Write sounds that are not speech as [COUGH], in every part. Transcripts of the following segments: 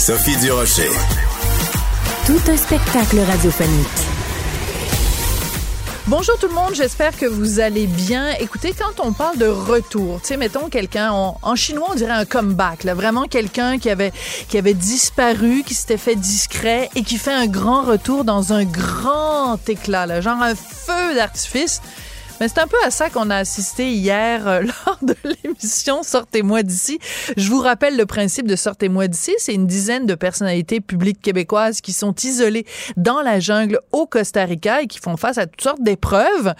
Sophie Durocher. Tout un spectacle radiophonique. Bonjour tout le monde, j'espère que vous allez bien. Écoutez, quand on parle de retour, tu sais, mettons quelqu'un, en chinois on dirait un comeback, là, vraiment quelqu'un qui avait, qui avait disparu, qui s'était fait discret et qui fait un grand retour dans un grand éclat, là, genre un feu d'artifice. C'est un peu à ça qu'on a assisté hier euh, [LAUGHS] lors de l'émission Sortez-moi d'ici. Je vous rappelle le principe de Sortez-moi d'ici. C'est une dizaine de personnalités publiques québécoises qui sont isolées dans la jungle au Costa Rica et qui font face à toutes sortes d'épreuves.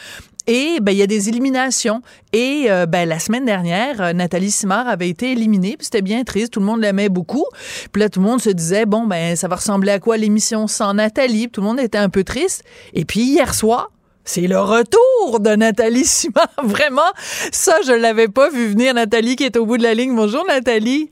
Et ben il y a des éliminations. Et euh, ben la semaine dernière, euh, Nathalie Simard avait été éliminée. Puis c'était bien triste. Tout le monde l'aimait beaucoup. Puis là, tout le monde se disait bon ben ça va ressembler à quoi l'émission sans Nathalie? Puis tout le monde était un peu triste. Et puis hier soir, c'est le retour de Nathalie Simard. [LAUGHS] Vraiment, ça, je l'avais pas vu venir. Nathalie qui est au bout de la ligne. Bonjour, Nathalie.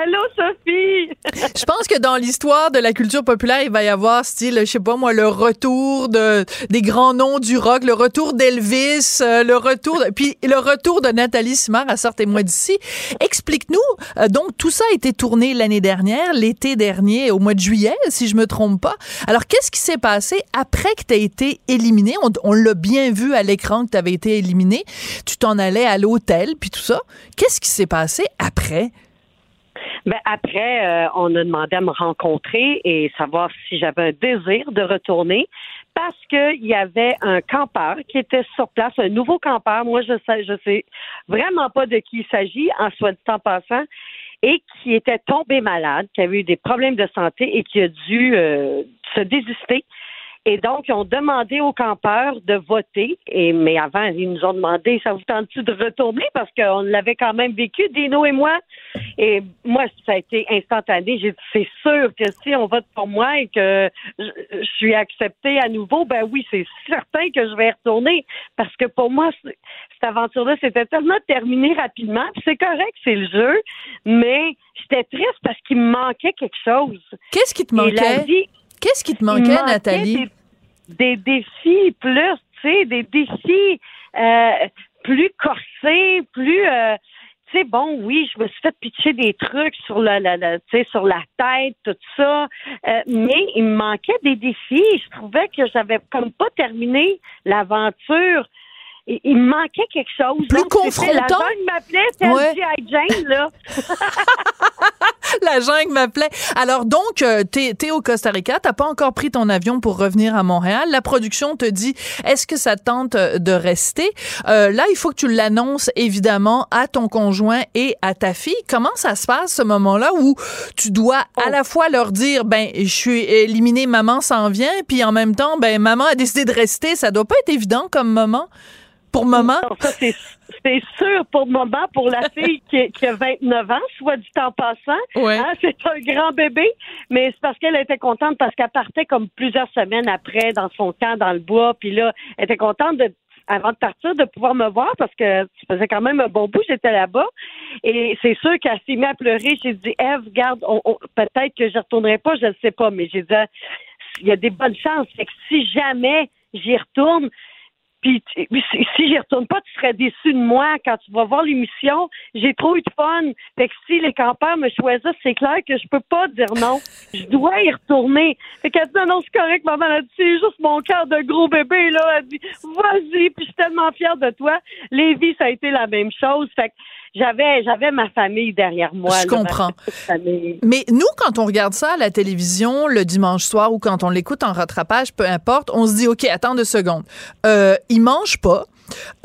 Allô, Sophie! je pense que dans l'histoire de la culture populaire, il va y avoir, style, je sais pas moi, le retour de, des grands noms du rock, le retour d'Elvis, euh, le retour, de, puis le retour de Nathalie Simard à Sortez-moi d'ici. Explique-nous, euh, donc, tout ça a été tourné l'année dernière, l'été dernier, au mois de juillet, si je me trompe pas. Alors, qu'est-ce qui s'est passé après que tu as été éliminé? On, on l'a bien vu à l'écran que tu avais été éliminé. Tu t'en allais à l'hôtel, puis tout ça. Qu'est-ce qui s'est passé après? Ben après, euh, on a demandé à me rencontrer et savoir si j'avais un désir de retourner parce qu'il y avait un campeur qui était sur place, un nouveau campeur. Moi, je sais, je sais vraiment pas de qui il s'agit, en soit de temps passant, et qui était tombé malade, qui avait eu des problèmes de santé et qui a dû euh, se désister et donc, ils ont demandé aux campeurs de voter. Et, mais avant, ils nous ont demandé, ça vous tente-tu de retourner? Parce qu'on l'avait quand même vécu, Dino et moi. Et moi, ça a été instantané. J'ai dit, c'est sûr que si on vote pour moi et que je, suis acceptée à nouveau, ben oui, c'est certain que je vais retourner. Parce que pour moi, cette aventure-là, c'était tellement terminé rapidement. C'est correct, c'est le jeu. Mais j'étais triste parce qu'il me manquait quelque chose. Qu'est-ce qui te manquait? Qu'est-ce qui te manquait, Nathalie? des défis plus, tu sais, des défis euh, plus corsés, plus euh, tu sais, bon, oui, je me suis fait pitcher des trucs sur la, la, la sur la tête, tout ça, euh, mais il me manquait des défis. Je trouvais que j'avais comme pas terminé l'aventure il, me manquait quelque chose. Plus confrontant. La jungle m'appelait, ouais. Jane, là. [LAUGHS] la jungle m'appelait. Alors donc, euh, t'es es au Costa Rica, t'as pas encore pris ton avion pour revenir à Montréal. La production te dit, est-ce que ça tente euh, de rester? Euh, là, il faut que tu l'annonces évidemment à ton conjoint et à ta fille. Comment ça se passe ce moment-là où tu dois à oh. la fois leur dire, ben, je suis éliminée, maman s'en vient, puis en même temps, ben, maman a décidé de rester? Ça doit pas être évident comme moment pour maman? ça, c'est sûr pour maman, pour la fille qui, qui, a 29 ans, soit du temps passant. Hein, c'est un grand bébé, mais c'est parce qu'elle était contente parce qu'elle partait comme plusieurs semaines après dans son camp dans le bois, puis là, elle était contente de avant de partir, de pouvoir me voir parce que ça faisait quand même un bon bout, j'étais là-bas. Et c'est sûr qu'elle s'est mise à pleurer. J'ai dit, Eve, garde, peut-être que je retournerai pas, je ne sais pas, mais j'ai dit, il y a des bonnes chances. Fait que si jamais j'y retourne, puis si j'y retourne pas, tu serais déçu de moi quand tu vas voir l'émission. J'ai trop eu de fun. Fait que si les campeurs me choisissent, c'est clair que je peux pas dire non. [LAUGHS] Je dois y retourner. Fait qu'elle dit non, non, c'est correct, maman. Elle dit c'est juste mon cœur de gros bébé, là. Elle dit vas-y, puis je suis tellement fière de toi. Lévi, ça a été la même chose. Fait que j'avais j'avais ma famille derrière moi. Je comprends. Mais nous, quand on regarde ça à la télévision le dimanche soir ou quand on l'écoute en rattrapage, peu importe, on se dit ok, attends deux secondes. Euh, ils mangent pas.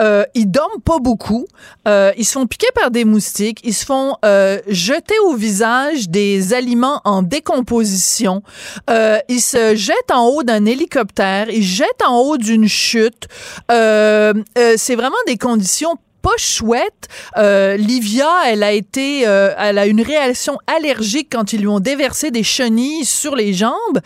Euh, ils dorment pas beaucoup. Euh, ils se font piquer par des moustiques. Ils se font euh, jeter au visage des aliments en décomposition. Euh, ils se jettent en haut d'un hélicoptère. Ils jettent en haut d'une chute. Euh, c'est vraiment des conditions pas chouette. Euh, Livia, elle a été, euh, elle a une réaction allergique quand ils lui ont déversé des chenilles sur les jambes.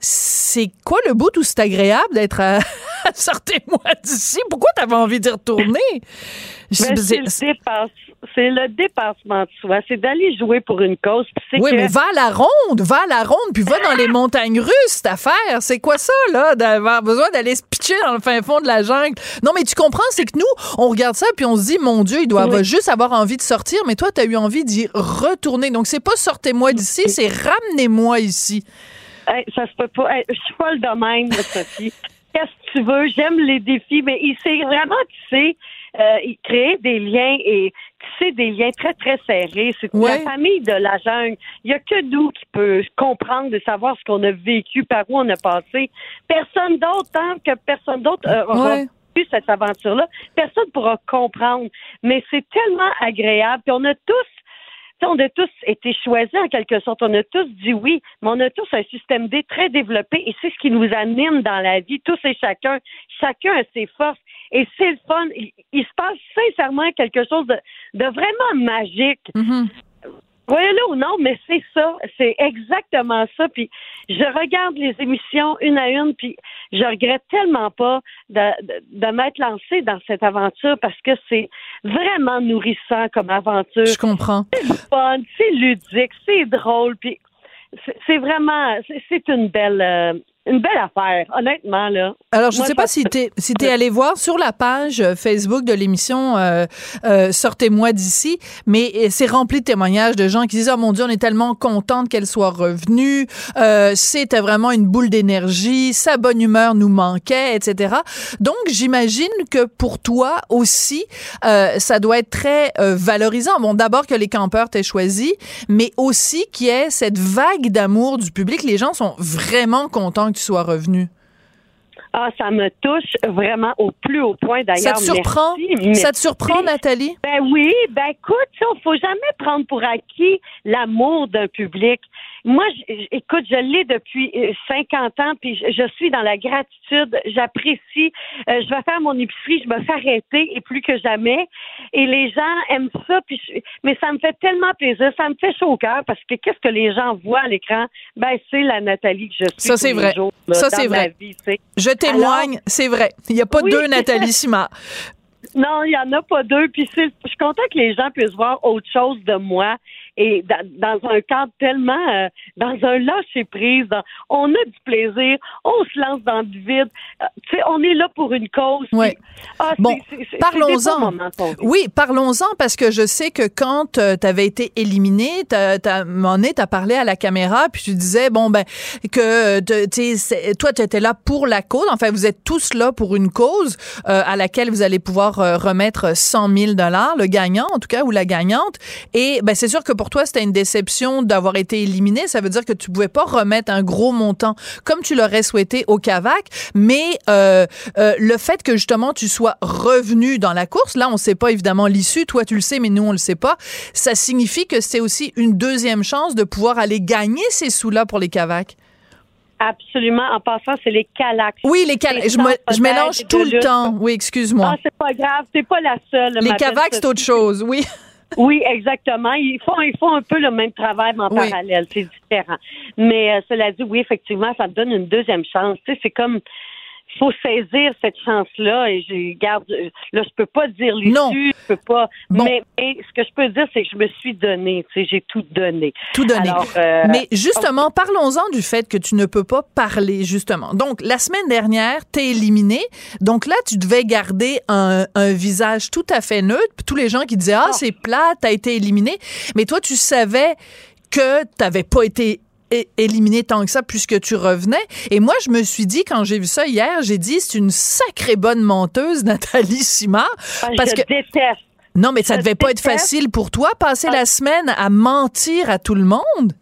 C'est quoi le bout où c'est agréable d'être à... [LAUGHS] Sortez-moi d'ici? Pourquoi t'avais envie d'y retourner? Ben, c'est le, dépassement de soi. C'est d'aller jouer pour une cause. Oui, mais va à la ronde, va à la ronde, puis va dans les montagnes russes, cette affaire. C'est quoi ça, là, d'avoir besoin d'aller se pitcher dans le fin fond de la jungle? Non, mais tu comprends, c'est que nous, on regarde ça, puis on se dit, mon Dieu, il doit juste avoir envie de sortir, mais toi, tu as eu envie d'y retourner. Donc, c'est pas sortez-moi d'ici, c'est ramenez-moi ici. ça se peut pas. je suis pas le domaine, Sophie. [LAUGHS] Qu'est-ce que tu veux? J'aime les défis, mais il sait vraiment, tu sais, euh, créer des liens et tisser des liens très, très serrés. C'est la famille de la jungle. Il n'y a que nous qui peut comprendre et savoir ce qu'on a vécu, par où on a passé. Personne d'autre, tant que personne d'autre euh, aura vu cette aventure-là, personne ne pourra comprendre. Mais c'est tellement agréable. Puis on a tous on a tous été choisis en quelque sorte. On a tous dit oui, mais on a tous un système D très développé et c'est ce qui nous anime dans la vie, tous et chacun. Chacun a ses forces et c'est le fun. Il, se passe sincèrement quelque chose de, vraiment magique. Mm-hmm. Voyez-le ou non, mais c'est ça, c'est exactement ça. Puis je regarde les émissions une à une, puis je regrette tellement pas de, de, m'être lancée dans cette aventure parce que c'est vraiment nourrissant comme aventure. Je comprends. C'est fun, c'est ludique, c'est drôle, puis c'est vraiment, c'est une belle, euh, une belle affaire, honnêtement, là. Alors, je ne sais pas si tu es, si es allé voir sur la page euh, Facebook de l'émission euh, euh, Sortez-moi d'ici, mais c'est rempli de témoignages de gens qui disent, oh mon Dieu, on est tellement contente qu'elle soit revenue, c'était vraiment une boule d'énergie, sa bonne humeur nous manquait, etc. Donc, j'imagine que pour toi aussi, ça doit être très valorisant. Bon, d'abord que les campeurs t'aient choisi, mais aussi qu'il y ait cette vague d'amour du public. Les gens sont vraiment contents que soit revenu? Ah, ça me touche vraiment au plus haut point d'ailleurs. Ça te surprend? Ça te surprend, Nathalie? Ben oui, ben écoute, il ne faut jamais prendre pour acquis l'amour d'un public. Moi, écoute, je l'ai depuis 50 euh, ans, puis je, suis dans la gratitude. J'apprécie. Euh, je vais faire mon épicerie, je me fais arrêter et plus que jamais. Et les gens aiment ça, puis mais ça me fait tellement plaisir, ça me fait chaud au cœur parce que qu'est-ce que les gens voient à l'écran? Ben, c'est la Nathalie que je suis. Ça c'est vrai. ça c'est vrai. je témoigne, c'est vrai. Il n'y a pas deux Nathalie Simard. [LAUGHS] Non, il n'y en a pas deux. Puis je suis content que les gens puissent voir autre chose de moi et dans, un cadre tellement, euh, dans un lâcher prise, on a du plaisir, on se lance dans du vide. Euh, tu sais, on est là pour une cause. Oui. Ah, bon, parlons-en. Oui, parlons-en parce que je sais que quand euh, tu avais été éliminé, t'as, t'as, t'as parlé à la caméra puis tu disais bon ben que tu toi tu étais là pour la cause. Enfin, vous êtes tous là pour une cause à laquelle vous allez pouvoir remettre 100 000 dollars, le gagnant en tout cas ou la gagnante. Et ben c'est sûr que pour pour toi, c'était une déception d'avoir été éliminé. Ça veut dire que tu pouvais pas remettre un gros montant comme tu l'aurais souhaité au Cavac. Mais euh, euh, le fait que justement tu sois revenu dans la course, là, on sait pas évidemment l'issue. Toi, tu le sais, mais nous, on le sait pas. Ça signifie que c'est aussi une deuxième chance de pouvoir aller gagner ces sous-là pour les Cavacs. Absolument. En passant, c'est les Calacs. Oui, les Calacs. Je, mélange tout le temps. Oui, excuse-moi. Ah, c'est pas grave. C'est pas la seule. Les Cavacs, c'est autre chose. Oui. Oui, exactement. Ils font, ils font un peu le même travail, mais en parallèle. C'est différent. Mais euh, cela dit, oui, effectivement, ça me donne une deuxième chance. Tu sais, c'est comme faut saisir cette chance-là et je garde là je peux pas dire l'issue, je peux pas mais, ce que je peux dire c'est que je me suis donné, tu sais, j'ai tout donné. Tout donné. Euh, mais justement, parlons-en du fait que tu ne peux pas parler justement. Donc la semaine dernière, tu es éliminé. Donc là, tu devais garder un, un visage tout à fait neutre. Tous les gens qui disaient "Ah, c'est plat, tu as été éliminé." Mais toi, tu savais que tu n'avais pas été éliminé tant que ça puisque tu revenais. Et moi, je me suis dit, quand j'ai vu ça hier, j'ai dit, c'est une sacrée bonne menteuse, [LAUGHS] Nathalie Simard. Ah, parce je que... déteste. Non, mais ça devait pas être facile pour toi, passer la semaine à mentir à tout le monde?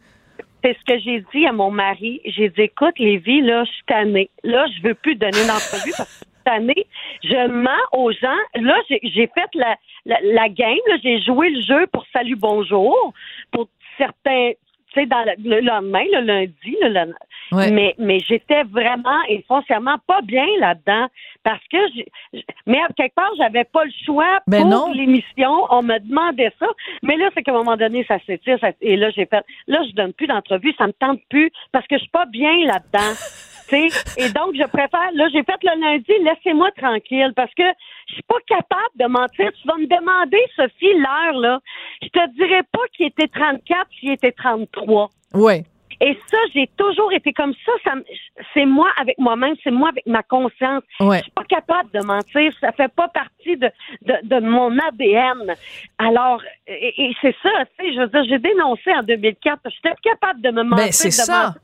C'est ce que j'ai dit à mon mari. J'ai dit, écoute, Lévi, là, je suis tannée. Là, je veux plus donner une entrevue parce que je suis tannée. Je mens aux gens. Là, j'ai fait la, la, la game. J'ai joué le jeu pour salut, bonjour. Pour certains tu sais, dans le, lendemain, le lundi, le, mais, mais j'étais vraiment et foncièrement pas bien là-dedans parce que, mais quelque part, j'avais pas le choix ben pour l'émission. On me demandait ça, mais là, c'est qu'à un moment donné, ça s'étire. et là, j'ai fait, là, je donne plus d'entrevue, ça me tente plus parce que je suis pas bien là-dedans. [LAUGHS] et donc, je préfère, là, j'ai fait le lundi, laissez-moi tranquille parce que je suis pas capable de mentir. Tu vas me demander, Sophie, l'heure, là. Je te dirais pas qu'il était 34, s'il était 33. Ouais. Et ça, j'ai toujours été comme ça. ça c'est moi avec moi-même, c'est moi avec ma conscience. Ouais. Je suis pas capable de mentir. Ça fait pas partie de, de, de mon ADN. Alors, et, c'est ça, tu sais, je veux dire, j'ai dénoncé en 2004. J'étais capable de me ben, mentir, c'est ça.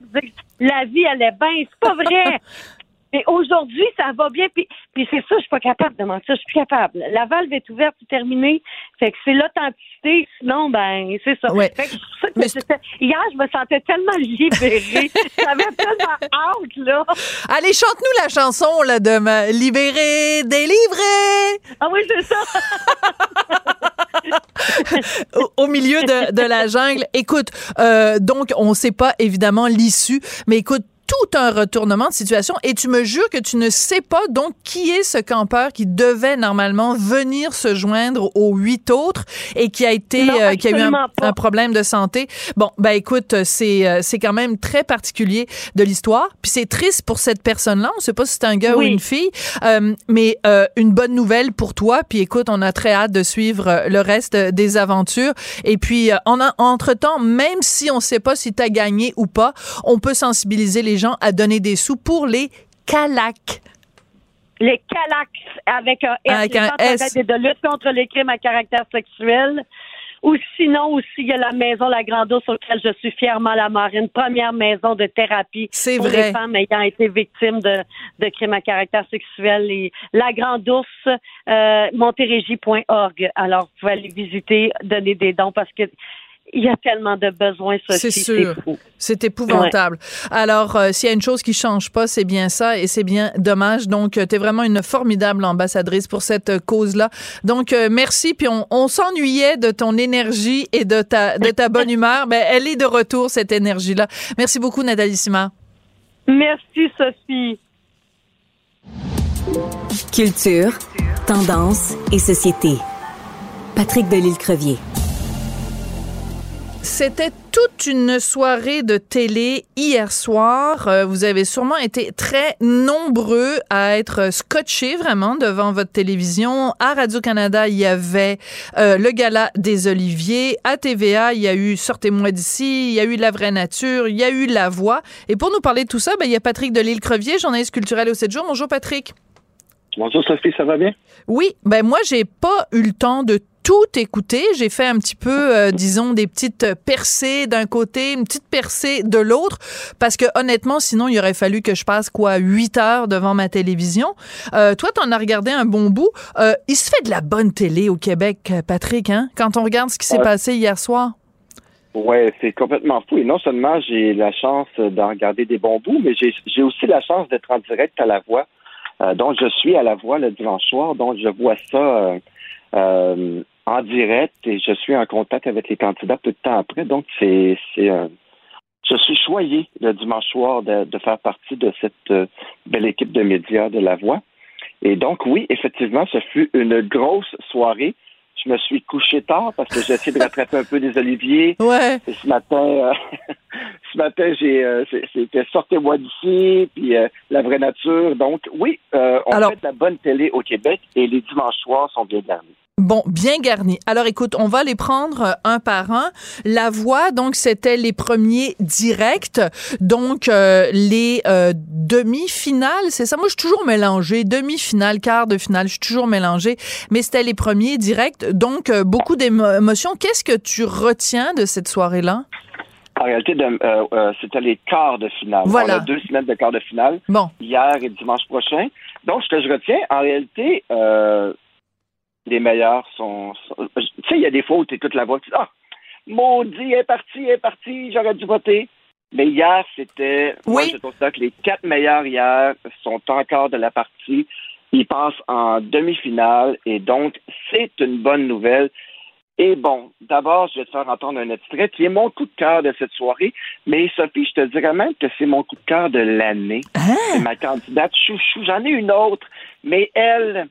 la vie allait bien. C'est pas vrai. [LAUGHS] Mais aujourd'hui, ça va bien. Puis, puis c'est ça, je suis pas capable de mentir. Je suis plus capable. La valve est ouverte, c'est terminé. Fait que c'est l'authenticité. Sinon, ben, c'est ça. Ouais. Fait que, hier, je me sentais tellement libérée. [LAUGHS] J'avais tellement hâte, là. Allez, chante-nous la chanson, là, de ma... Libérée, délivrée. Ah oui, c'est ça. [LAUGHS] au, milieu de, de, la jungle. Écoute, euh, donc, on ne sait pas évidemment l'issue, mais écoute, tout un retournement de situation et tu me jures que tu ne sais pas donc qui est ce campeur qui devait normalement venir se joindre aux huit autres et qui a été euh, qui a eu un, problème de santé. Bon, ben écoute, c'est euh, c'est quand même très particulier de l'histoire. Puis c'est triste pour cette personne-là. On sait pas si c'est un gars ou une fille, euh, mais une bonne nouvelle pour toi. Puis écoute, on a très hâte de suivre le reste des aventures. Et puis en entre temps, même si on sait pas si tu as gagné ou pas, on peut sensibiliser les gens à donner des sous pour les calacs. Les calacs avec un S. Avec un S. de lutte contre les crimes à caractère sexuel. Ou sinon aussi, il y a la maison La Grande Ourse sur laquelle je suis fièrement la marine, première maison de thérapie pour les femmes ayant été victimes de, de crimes à caractère sexuel. Et La Grande Ourse, euh, montérégie.org. Alors, vous pouvez aller visiter, donner des dons parce que il y a tellement de besoins C'est sûr. C'est épouvantable. Alors, euh, s'il y a une chose qui change pas, c'est bien ça et c'est bien dommage. Donc, euh, tu es vraiment une formidable ambassadrice pour cette euh, cause-là. Donc, merci. Puis, on, s'ennuyait de ton énergie et de ta, de ta bonne [LAUGHS] humeur. Ben, elle est de retour, cette énergie-là. Merci beaucoup, Nathalie Simard. Merci, Sophie. Culture, tendance et société. Patrick Delisle-Crevier. C'était toute une soirée de télé hier soir. Euh, vous avez sûrement été très nombreux à être scotchés vraiment devant votre télévision. À Radio-Canada, il y avait euh, le gala des Oliviers. À TVA, il y a eu Sortez-moi d'ici. Il y a eu La vraie nature. Il y a eu La voix. Et pour nous parler de tout ça, ben, il y a Patrick Delisle-Crevier, journaliste culturel au 7 jours. Bonjour Patrick. Bonjour Sophie, ça va bien? Oui, ben moi j'ai pas eu le temps de tout écouter. J'ai fait un petit peu, euh, disons, des petites percées d'un côté, une petite percée de l'autre, parce que honnêtement, sinon, il aurait fallu que je passe quoi, huit heures devant ma télévision. Euh, toi, t'en as regardé un bon bout. Euh, il se fait de la bonne télé au Québec, Patrick, hein, quand on regarde ce qui s'est passé hier soir. Ouais, c'est complètement fou. Et non seulement j'ai la chance d'en regarder des bons bouts, mais j'ai aussi la chance d'être en direct à la voix. donc, je suis à la voix le dimanche soir, donc je vois ça euh, en direct et je suis en contact avec les candidats peu de temps après. Donc, c'est, c'est euh, je suis choyé le dimanche soir de, faire partie de cette euh, belle équipe de médias de La Voix. Et donc, oui, effectivement, ce fut une grosse soirée. Je me suis couché tard parce que j'ai essayé de rattraper un peu des oliviers. [LAUGHS] Ouais. Et ce matin, euh, [LAUGHS] ce matin, j'ai c'était sortez-moi d'ici, puis la vraie nature. Donc, oui, on fait de la bonne télé au Québec et les dimanches soirs sont bien garnis. Bon, bien garni. Alors écoute, on va les prendre euh, un par un. La voix, donc c'était les premiers directs, donc euh, les euh, demi-finales, c'est ça? Moi, je suis toujours mélangée, demi-finale, quart de finale, je suis toujours mélangée. Mais c'était les premiers directs, donc beaucoup d'émotions. Qu'est-ce que tu retiens de cette soirée-là? En réalité, c'était les quarts de finale. Voilà. On a deux semaines de quarts de finale. Bon. Hier et dimanche prochain. Donc, ce que je retiens, en réalité, les meilleurs sont. Tu sais, il y a des fois où tu écoutes la voix, tu dis Ah, maudit, est parti, est parti, j'aurais dû voter. Mais hier, c'était. Oui. Moi, je trouve ça que les quatre meilleurs hier sont encore de la partie. Ils passent en demi-finale et donc, c'est une bonne nouvelle. Et bon, d'abord, je vais te faire entendre un extrait qui est mon coup de cœur de cette soirée. Mais Sophie, je te dirais même que c'est mon coup de cœur de l'année. Ah! C'est ma candidate chouchou. J'en ai une autre, mais elle,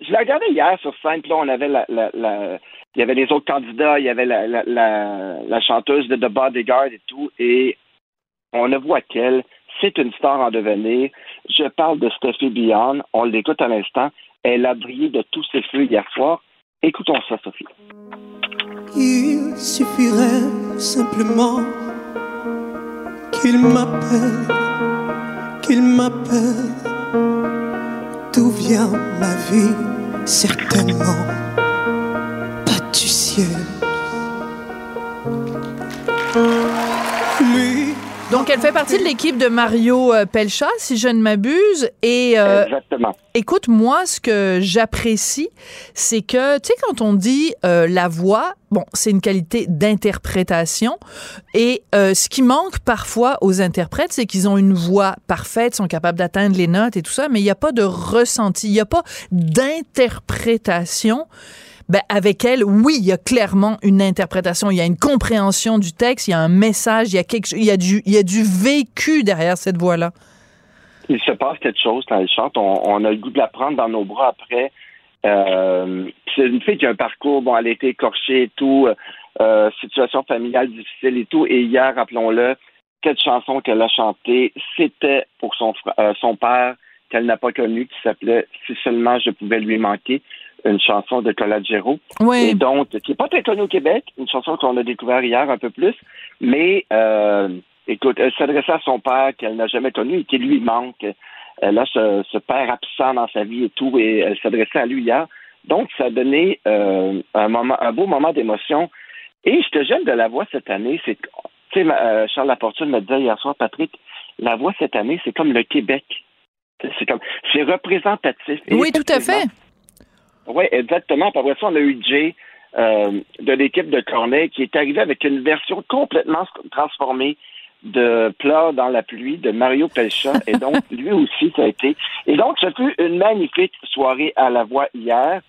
je l'ai regardée hier sur scène. Là, on avait la, la, la, il y avait les autres candidats, il y avait la, la, la, la chanteuse de The Bodyguard et tout. Et on ne voit qu'elle. C'est une star en devenir. Je parle de Stephanie Beyond. On l'écoute à l'instant. Elle a brillé de tous ses feux hier soir. Écoutons ça, Sophie. Il suffirait simplement qu'il m'appelle, qu'il m'appelle. D'où vient ma vie? Certainement pas du ciel. Donc, elle fait partie de l'équipe de Mario euh, Pelcha, si je ne m'abuse. Et euh, Exactement. écoute, moi, ce que j'apprécie, c'est que, tu sais, quand on dit euh, la voix, bon, c'est une qualité d'interprétation. Et euh, ce qui manque parfois aux interprètes, c'est qu'ils ont une voix parfaite, sont capables d'atteindre les notes et tout ça, mais il n'y a pas de ressenti, il n'y a pas d'interprétation. Ben, avec elle, oui, il y a clairement une interprétation, il y a une compréhension du texte, il y a un message, il y a quelque, il y a du, il y a du vécu derrière cette voix-là. Il se passe quelque chose quand elle chante. On, a le goût de la prendre dans nos bras après. Euh, c'est une fille qui a un parcours, bon, elle a été écorchée et tout, euh, situation familiale difficile et tout. Et hier, rappelons-le, cette chanson qu'elle a chantée, c'était pour son, euh, son père qu'elle n'a pas connu, qui s'appelait Si seulement je pouvais lui manquer une chanson de Colagero. Oui. Et donc, qui n'est pas très connue au Québec, une chanson qu'on a découvert hier un peu plus, mais euh, écoute, elle s'adressait à son père qu'elle n'a jamais connu et qui lui manque. Elle a ce, ce, père absent dans sa vie et tout, et elle s'adressait à lui hier. Donc, ça a donné euh, un moment, un beau moment d'émotion. Et ce que j'aime de la voix cette année, c'est que, tu sais, euh, Charles Lafortune me disait hier soir, Patrick, la voix cette année, c'est comme le Québec. C'est comme, c'est représentatif. Oui, tout à fait. Oui, exactement. Par ça, on a eu Jay euh, de l'équipe de Corneille qui est arrivé avec une version complètement transformée de Pleurs dans la pluie de Mario Pelcha. Et [LAUGHS] donc, lui aussi, ça a été. Et donc, ce fut une magnifique soirée à la voix hier.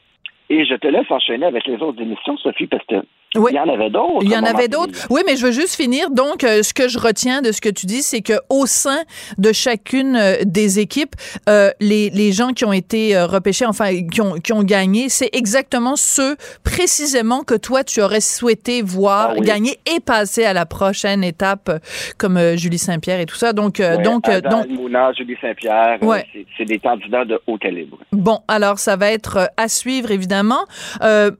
Et je te laisse enchaîner avec les autres émissions, Sophie, parce que oui. Il y en avait d'autres. Il y en avait d'autres. Oui, mais je veux juste finir. Donc, euh, ce que je retiens de ce que tu dis, c'est que au sein de chacune euh, des équipes, euh, les, les gens qui ont été euh, repêchés, enfin, qui ont, qui ont gagné, c'est exactement ceux précisément que toi, tu aurais souhaité voir Ah oui. gagner et passer à la prochaine étape, comme euh, Julie Saint-Pierre et tout ça. Donc, euh, Ouais, donc, Adal, donc, Mouna, Julie Saint-Pierre, Ouais. c'est- des candidats de haut calibre. Bon, alors ça va être à suivre évidemment. Euh,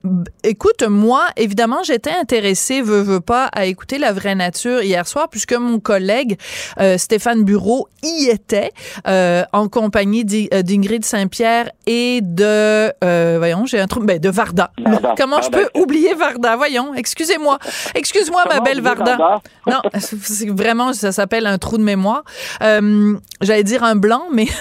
écoute, moi, évidemment, j'étais intéressée, veux, veux pas, à écouter la vraie nature hier soir, puisque mon collègue euh, Stéphane Bureau y était euh, en compagnie euh, d'Ingrid Saint-Pierre et de, euh, voyons, j'ai un truc, ben, de Varda. Varda. Comment je Varda. peux oublier Varda? Voyons, excusez-moi, excuse-moi ma belle Varda. Varda? Non, [LAUGHS] c'est vraiment, ça s'appelle un trou de mémoire. J'allais dire un blanc, mais [LAUGHS]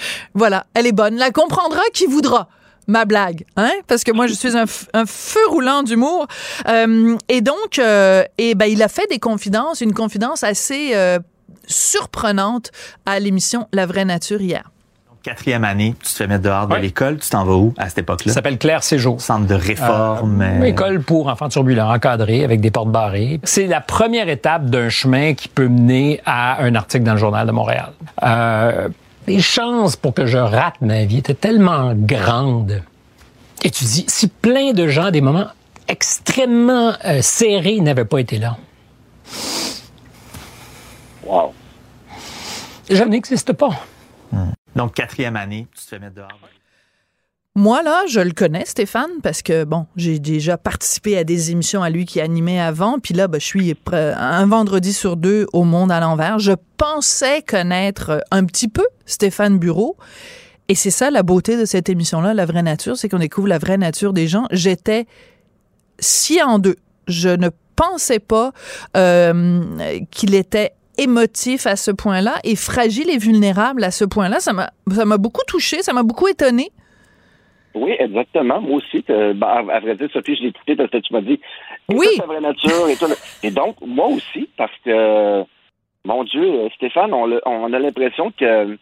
[LAUGHS] voilà, elle est bonne. La comprendra qui voudra. Ma blague, hein? Parce que moi, je suis un, feu roulant d'humour. Euh, et donc, euh, et ben, il a fait des confidences, une confidence assez euh, surprenante à l'émission La vraie nature hier. Quatrième année, tu te fais mettre dehors de Ouais. l'école. Tu t'en vas où à cette époque-là? Ça s'appelle Claire Séjour. Centre de réforme. Euh, euh, école pour enfants turbulents, encadrés, avec des portes barrées. C'est la première étape d'un chemin qui peut mener à un article dans le Journal de Montréal. Euh, les chances pour que je rate ma vie étaient tellement grandes. Et tu dis, si plein de gens, à des moments extrêmement euh, serrés, n'avaient pas été là, Wow. je n'existe pas. Donc, quatrième année, tu te fais mettre dehors. Moi, là, je le connais, Stéphane, parce que, bon, j'ai déjà participé à des émissions à lui qui animait avant. Puis là, ben, je suis pre- un vendredi sur deux au Monde à l'envers. Je pensais connaître un petit peu Stéphane Bureau. Et c'est ça la beauté de cette émission-là, La vraie nature, c'est qu'on découvre la vraie nature des gens. J'étais si en deux. Je ne pensais pas euh, qu'il était émotif à ce point-là et fragile et vulnérable à ce point-là. Ça m'a beaucoup touché, ça m'a beaucoup étonné. Oui, exactement. Moi aussi, euh, ben, à, vrai dire, Sophie, je l'ai écouté parce que tu m'as dit Oui. ça, vraie nature. Et, tout. et donc, moi aussi, parce que, mon Dieu, euh, Stéphane, on, l'a- on a l'impression que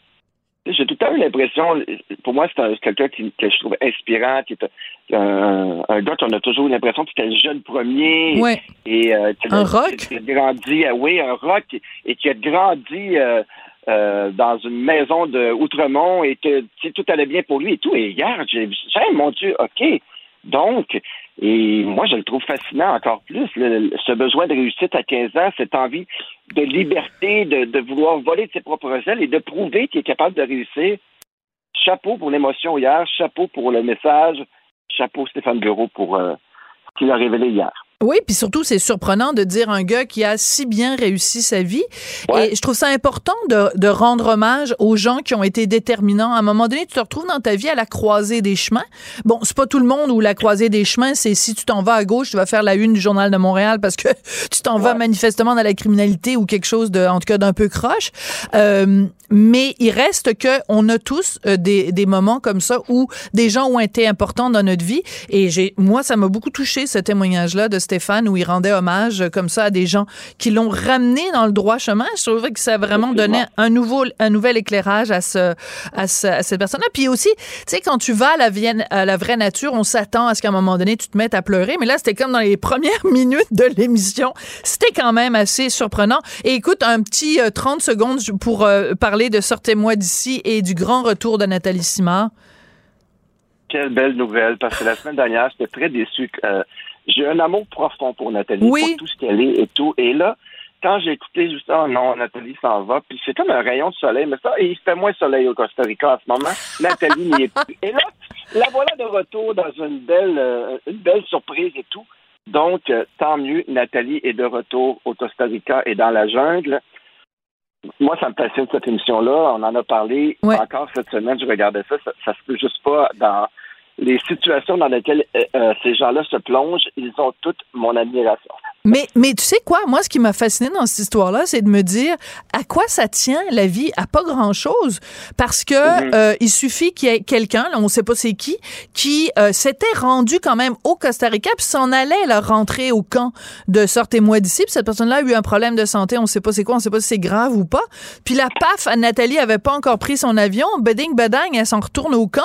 J'ai tout le temps eu l'impression, pour moi, c'est quelqu'un que je trouve inspirant, qui est un, un gars qu'on a toujours eu l'impression que c'était le jeune premier. Ouais. Et, euh, un rock. Qui a grandi, euh, oui, un rock, et qui a grandi euh, euh, dans une maison de Outremont et que tout allait bien pour lui et tout. Et hier, j'ai ça, mon Dieu, OK. Donc, et moi, je le trouve fascinant encore plus, ce besoin de réussite à 15 ans, cette envie de liberté, de, de vouloir voler de ses propres ailes et de prouver qu'il est capable de réussir. Chapeau pour l'émotion hier, chapeau pour le message, chapeau Stéphane Bureau pour euh, ce qu'il a révélé hier. Oui, puis surtout, c'est surprenant de dire un gars qui a si bien réussi sa vie. Et je trouve ça important de, de, rendre hommage aux gens qui ont été déterminants. À un moment donné, tu te retrouves dans ta vie à la croisée des chemins. Bon, c'est pas tout le monde où la croisée des chemins, c'est si tu t'en vas à gauche, tu vas faire la une du Journal de Montréal parce que [LAUGHS] tu t'en vas manifestement dans la criminalité ou quelque chose de, en tout cas, d'un peu croche. Euh, mais il reste que on a tous euh, des, des moments comme ça où des gens ont été importants dans notre vie. Et j'ai, moi, ça m'a beaucoup touché ce témoignage-là de Stéphane où il rendait hommage euh, comme ça à des gens qui l'ont ramené dans le droit chemin. Je trouvais que ça vraiment donné un nouveau, un nouvel éclairage à ce, à, ce, à cette personne-là. Puis aussi, tu sais, quand tu vas à la, vienne, à la vraie nature, on s'attend à ce qu'à un moment donné, tu te mettes à pleurer. Mais là, c'était comme dans les premières [LAUGHS] minutes de l'émission. C'était quand même assez surprenant. Et écoute, un petit 30 euh, secondes pour euh, parler de Sortez-moi d'ici et du grand retour de Nathalie Simard. Quelle belle nouvelle, parce que la semaine dernière, j'étais très déçu. Euh, j'ai un amour profond pour Nathalie, pour tout ce qu'elle est et tout. Et là, quand j'ai écouté juste oh non, Nathalie s'en va, puis c'est comme un rayon de soleil, mais ça, il fait moins soleil au Costa Rica en ce moment. Nathalie n'y est [LAUGHS] plus. Et là, la voilà de retour dans une belle, euh, une belle surprise et tout. Donc, euh, tant mieux, Nathalie est de retour au Costa Rica et dans la jungle. Moi, ça me passionne cette émission-là. On en a parlé encore cette semaine. Je regardais ça. Ça, ça se peut juste pas dans les situations dans lesquelles euh, euh, ces gens-là se plongent, ils ont toute mon admiration. Mais, mais tu sais quoi, moi, ce qui m'a fasciné dans cette histoire-là, c'est de me dire à quoi ça tient la vie à pas grand-chose, parce que mhm. euh, il suffit qu'il y ait quelqu'un, on sait pas c'est qui, qui euh, s'était rendu quand même au Costa Rica, puis s'en allait là, rentrer au camp de sortez-moi d'ici, puis cette personne-là a eu un problème de santé, on sait pas c'est quoi, on sait pas si c'est grave ou pas, puis la paf, Nathalie avait pas encore pris son avion, beding bedang, elle s'en retourne au camp.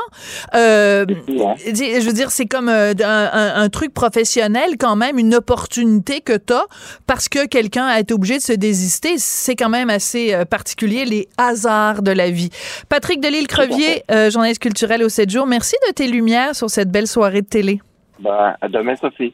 Euh, je veux dire, c'est comme un, un, un truc professionnel quand même, une opportunité que tu as parce que quelqu'un a été obligé de se désister. C'est quand même assez euh, particulier, les hasards de la vie. Patrick Delisle-Crevier, euh, journaliste culturel au 7 jours, merci de tes lumières sur cette belle soirée de télé. Ben, à demain, Sophie.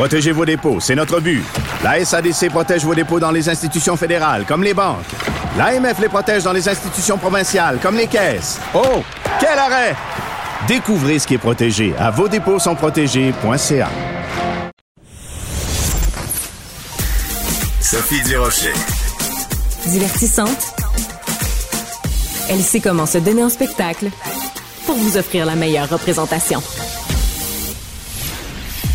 Protégez vos dépôts, c'est notre but. La SADC protège vos dépôts dans les institutions fédérales, comme les banques. L'AMF les protège dans les institutions provinciales, comme les caisses. Oh, quel arrêt! Découvrez ce qui est protégé à vos dépôts sont protégés.ca. Sophie Durocher. Divertissante. Elle sait comment se donner en spectacle pour vous offrir la meilleure représentation.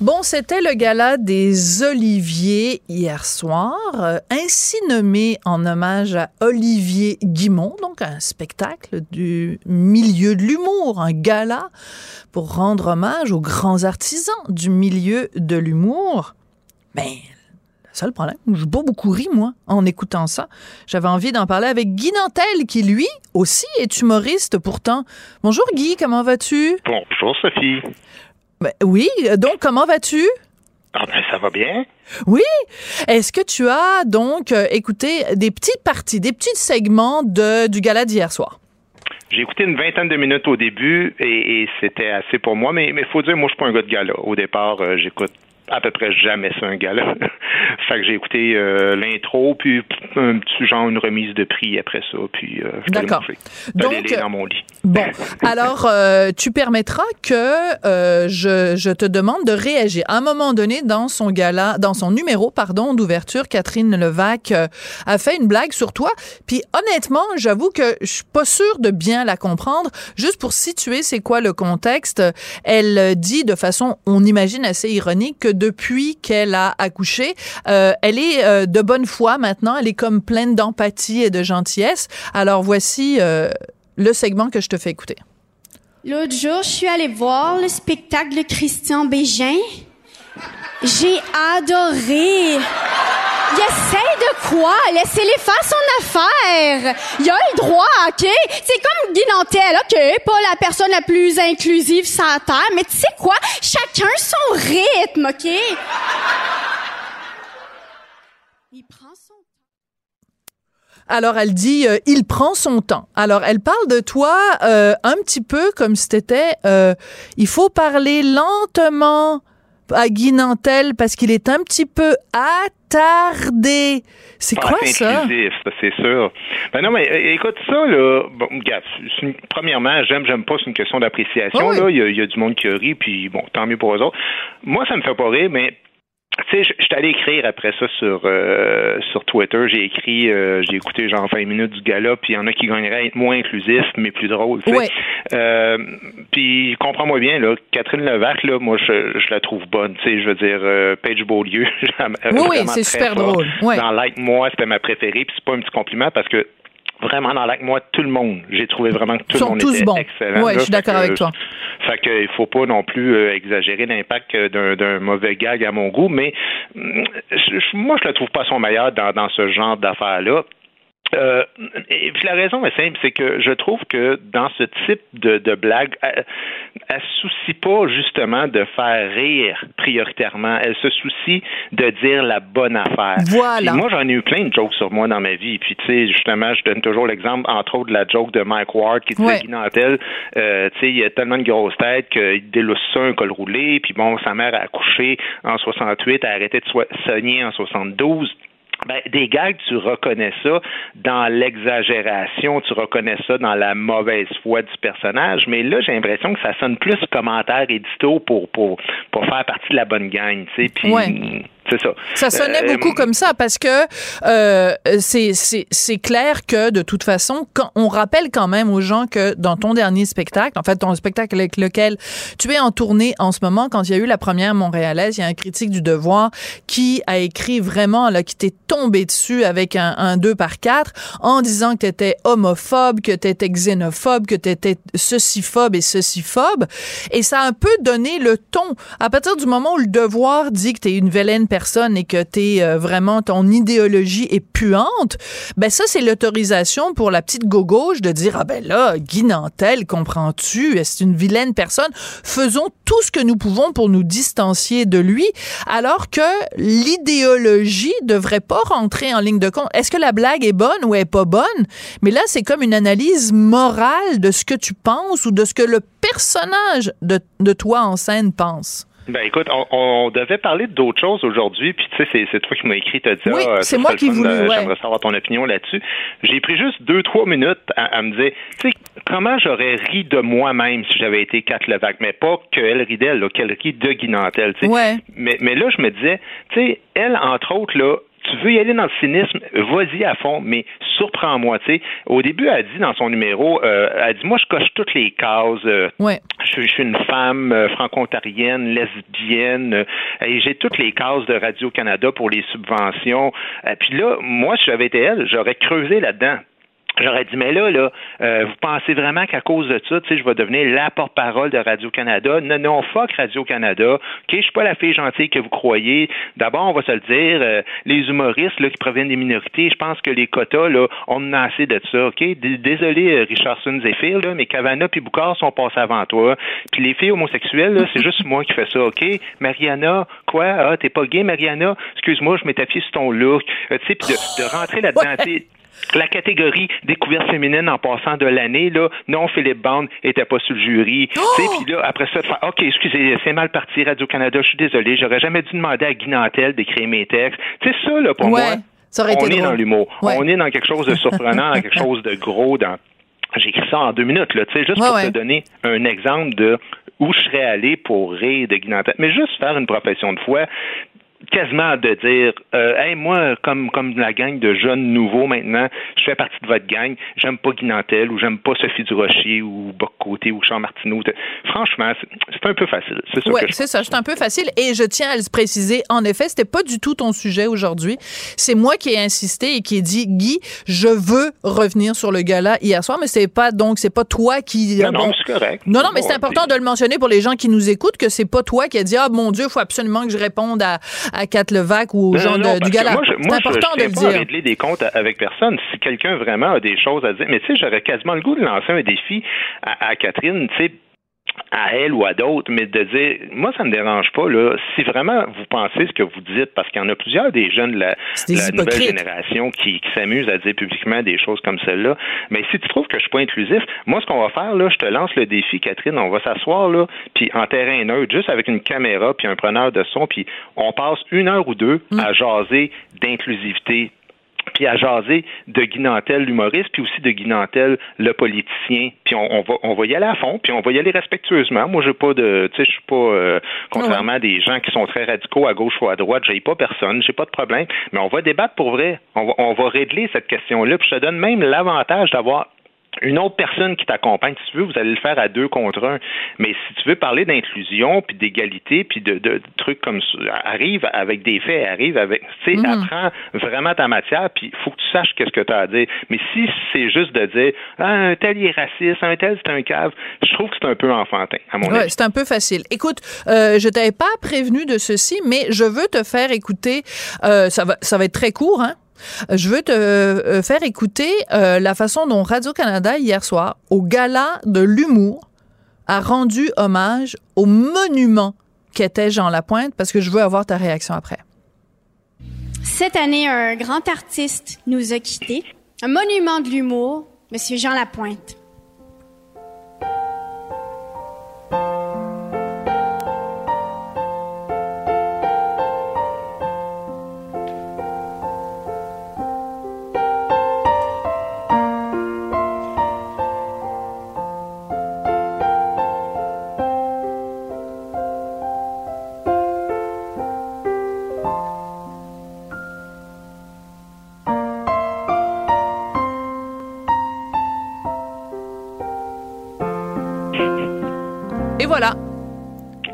Bon, c'était le gala des Oliviers hier soir, euh, ainsi nommé en hommage à Olivier Guimont, donc un spectacle du milieu de l'humour, un gala pour rendre hommage aux grands artisans du milieu de l'humour. Mais le seul problème, pas beaucoup ri, moi, en écoutant ça. J'avais envie d'en parler avec Guy Nantel, qui, lui, aussi est humoriste pourtant. Bonjour Guy, comment vas-tu? Bonjour Sophie. Ben, oui, donc comment vas-tu? Ah ben ça va bien. Oui. Est-ce que tu as donc euh, écouté des petites parties, des petits segments de, du gala d'hier soir? J'ai écouté une vingtaine de minutes au début et, c'était assez pour moi, mais il faut dire, moi, je suis pas un gars de gala. Au départ, euh, j'écoute à peu près jamais ça, un gala. [LAUGHS] fait que j'ai écouté euh, l'intro, puis un petit genre une remise de prix après ça, puis euh, je D'accord. Donc, dans mon lit. Bon, alors euh, tu permettras que euh, je, je te demande de réagir. À un moment donné, dans son gala, dans son numéro, pardon, d'ouverture, Catherine Levac a fait une blague sur toi. Puis honnêtement, j'avoue que je suis pas sûre de bien la comprendre. Juste pour situer, c'est quoi le contexte Elle dit de façon, on imagine assez ironique, que depuis qu'elle a accouché, euh, elle est euh, de bonne foi maintenant. Elle est comme pleine d'empathie et de gentillesse. Alors voici euh, le segment que je te fais écouter. L'autre jour, je suis allée voir le spectacle de Christian Bégin. J'ai adoré. Il essaye de quoi? Laissez-les faire son affaire. Il a le droit, OK? C'est comme Guy Nantel, OK? Pas la personne la plus inclusive sur la Terre, mais tu sais quoi? Chacun son rythme, OK? Il prend son Alors, elle dit, euh, il prend son temps. Alors, elle parle de toi euh, un petit peu comme si c'était, euh, il faut parler lentement à Guy Nantel parce qu'il est un petit peu attardé. C'est Ah, quoi ça? c'est sûr. Ben non, mais écoute, ça, là, bon, regarde, une- premièrement, j'aime, j'aime pas, c'est une question d'appréciation, Ah oui. là. Il y, a, il y a du monde qui rit, puis bon, tant mieux pour eux autres. Moi, ça me fait pas rire, mais tu sais, je je suis allé écrire après ça sur euh, sur Twitter. J'ai écrit, euh, j'ai écouté genre 20 minutes du gala, puis il y en a qui gagneraient à être moins inclusifs, mais plus sais. Ouais. Euh, puis comprends-moi bien, là, Catherine Levac, là, moi, je, je la trouve bonne. Tu sais, je veux dire, euh, Paige Beaulieu, [LAUGHS] Oui, oui, c'est super drôle. Ouais. Dans Like Moi, c'était ma préférée, puis c'est pas un petit compliment parce que vraiment dans Like Moi, tout le monde, j'ai trouvé vraiment que tout Ils le monde était bons. excellent. Là. je suis d'accord Fait avec toi. Fait que il faut pas non plus euh, exagérer l'impact euh, d'un, mauvais gag à mon goût, mais je- je- moi je la trouve pas son meilleur dans, dans ce genre d'affaires-là. Euh, et puis la raison est simple, c'est que je trouve que dans ce type de, de blague, elle, elle se soucie pas justement de faire rire prioritairement. Elle se soucie de dire la bonne affaire. Voilà. Puis moi, j'en ai eu plein de jokes sur moi dans ma vie. Puis tu sais, justement, je donne toujours l'exemple, entre autres, de la joke de Mike Ward qui disait Ouais. Guy Nantel, euh, tu sais, il a tellement de grosse tête qu'il délousse ça un col roulé. Puis bon, sa mère a accouché en 68, a arrêté de so- soigner en 72. Ben, des gags, tu reconnais ça dans l'exagération, tu reconnais ça dans la mauvaise foi du personnage, mais là, j'ai l'impression que ça sonne plus commentaire édito pour, pour, pour faire partie de la bonne gang, tu sais, puis. C'est ça. Ça sonnait Euh, beaucoup comme ça parce que euh, c'est c'est c'est clair que de toute façon, quand on rappelle quand même aux gens que dans ton dernier spectacle, en fait ton spectacle avec lequel tu es en tournée en ce moment, quand il y a eu la première montréalaise, il y a un critique du Devoir qui a écrit vraiment là qui t'est tombé dessus avec un, un 2 par 4 en disant que tu étais homophobe, que tu étais xénophobe, que tu étais ceci-phobe et ceci-phobe et ça a un peu donné le ton à partir du moment où le Devoir dit que tu es une vilaine personne et que t'es euh, vraiment ton idéologie est puante, ben ça c'est l'autorisation pour la petite gauche de dire ah ben là Guy Nantel comprends-tu? C'est une vilaine personne? Faisons tout ce que nous pouvons pour nous distancier de lui alors que l'idéologie devrait pas rentrer en ligne de compte. Est-ce que la blague est bonne ou est pas bonne? Mais là c'est comme une analyse morale de ce que tu penses ou de ce que le personnage de, de toi en scène pense Ben écoute, on, on devait parler d'autres choses aujourd'hui, puis tu sais, c'est, toi qui m'as écrit, t'as dit, Oui, ah, c'est moi qui voulais, euh, ouais. J'aimerais savoir ton opinion là-dessus. J'ai pris juste deux, trois minutes à, à me dire, tu sais, comment j'aurais ri de moi-même si j'avais été Kat Levac, mais pas qu'elle rit d'elle, là, qu'elle rit de Guy Nantel, tu sais. Ouais. Mais, mais là, je me disais, tu sais, elle, entre autres, là, tu veux y aller dans le cynisme, vas-y à fond, mais surprends-moi, tu sais. Au début, elle dit dans son numéro, euh, elle dit, moi, je coche toutes les cases. euh, Ouais. je, suis- je suis une femme euh, franco-ontarienne, lesbienne, euh, et j'ai toutes les cases de Radio-Canada pour les subventions. Euh, puis là, moi, si j'avais été elle, j'aurais creusé là-dedans. J'aurais dit, mais là, là, euh, vous pensez vraiment qu'à cause de ça, tu sais, je vais devenir la porte-parole de Radio-Canada? Non, non, fuck Radio-Canada. OK, je suis pas la fille gentille que vous croyez. D'abord, on va se le dire, euh, les humoristes, là, qui proviennent des minorités, je pense que les quotas, là, on a assez de ça, OK? Désolé, euh, Richardson Zephyr, là, mais Cavana puis Boucard sont passés avant toi. Puis les filles homosexuelles, là, c'est juste [LAUGHS] moi qui fais ça, OK? Mariana, quoi? Ah, t'es pas gay, Mariana? Excuse-moi, je m'étais fié sur ton look. Euh, tu sais, puis de, de rentrer là-dedans, la catégorie découverte féminine en passant de l'année, là, non, Philippe Bond était pas sur le jury. Sais, puis là, après ça, de faire, OK, excusez, c'est mal parti, Radio-Canada, je suis désolé, j'aurais jamais dû demander à Guy Nantel d'écrire mes textes. Sais, ça, là, pour Ouais, moi, ça aurait on est drôle. dans l'humour. Ouais. On est dans quelque chose de surprenant, dans quelque chose de gros, dans j'ai écrit ça en deux minutes, là, tu sais, juste Ouais, pour ouais. te donner un exemple de où je serais allé pour rire de Guy Nantel. Mais juste faire une profession de foi, quasiment de dire euh, Hey, moi, comme, comme la gang de jeunes nouveaux maintenant, je fais partie de votre gang, j'aime pas Guy Nantel ou j'aime pas Sophie Durocher ou Boc Côté ou Jean Martineau. Franchement, c'est un peu facile. C'est ça je c'est ça, c'est un peu facile. Et je tiens à le préciser, en effet, c'était pas du tout ton sujet aujourd'hui. C'est moi qui ai insisté et qui ai dit, Guy, je veux revenir sur le gala hier soir, mais c'est pas, donc, c'est pas toi qui. Non, non, c'est correct. Non, non, mais c'est important de le mentionner pour les gens qui nous écoutent que c'est pas toi qui as dit, ah, mon Dieu, il faut absolument que je réponde à, à Kat Levac ou aux Non, gens non, de- non, du gala. Moi, je, C'est important je, de le pas à régler des comptes avec personne. Si quelqu'un vraiment a des choses à dire, mais tu sais, j'aurais quasiment le goût de lancer un défi à, à Catherine, tu sais, à elle ou à d'autres, mais de dire, moi, ça me dérange pas, là, si vraiment vous pensez ce que vous dites, parce qu'il y en a plusieurs des jeunes de la, nouvelle génération qui, qui s'amusent à dire publiquement des choses comme celle-là, mais si tu trouves que je suis pas inclusif, moi, ce qu'on va faire, là, je te lance le défi, Catherine, on va s'asseoir, là, puis en terrain neutre, juste avec une caméra, puis un preneur de son, puis on passe une heure ou deux à jaser d'inclusivité puis à jaser de Guy Nantel, l'humoriste, puis aussi de Guy Nantel, le politicien. Puis on, on va on va y aller à fond, puis on va y aller respectueusement. Moi, j'ai pas de, tu sais, je suis pas euh, contrairement à des gens qui sont très radicaux à gauche ou à droite. J'ai pas personne, j'ai pas de problème. Mais on va débattre pour vrai. On va on va régler cette question-là. Puis je te donne même l'avantage d'avoir une autre personne qui t'accompagne. Si tu veux, vous allez le faire à deux contre un. Mais si tu veux parler d'inclusion, puis d'égalité, puis de, de, de trucs comme ça, arrive avec des faits, arrive avec, tu sais, apprends vraiment ta matière, puis il faut que tu saches qu'est-ce que tu as à dire. Mais si c'est juste de dire, ah, un tel il est raciste, un tel c'est un cave, je trouve que c'est un peu enfantin, à mon Ouais, avis. c'est un peu facile. Écoute, euh, je t'avais pas prévenu de ceci, mais je veux te faire écouter. euh, ça va, ça va être très court, hein? Je veux te euh, faire écouter euh, la façon dont Radio Canada hier soir, au gala de l'humour, a rendu hommage au monument qu'était Jean Lapointe, parce que je veux avoir ta réaction après. Cette année, un grand artiste nous a quittés, un monument de l'humour, Monsieur Jean Lapointe.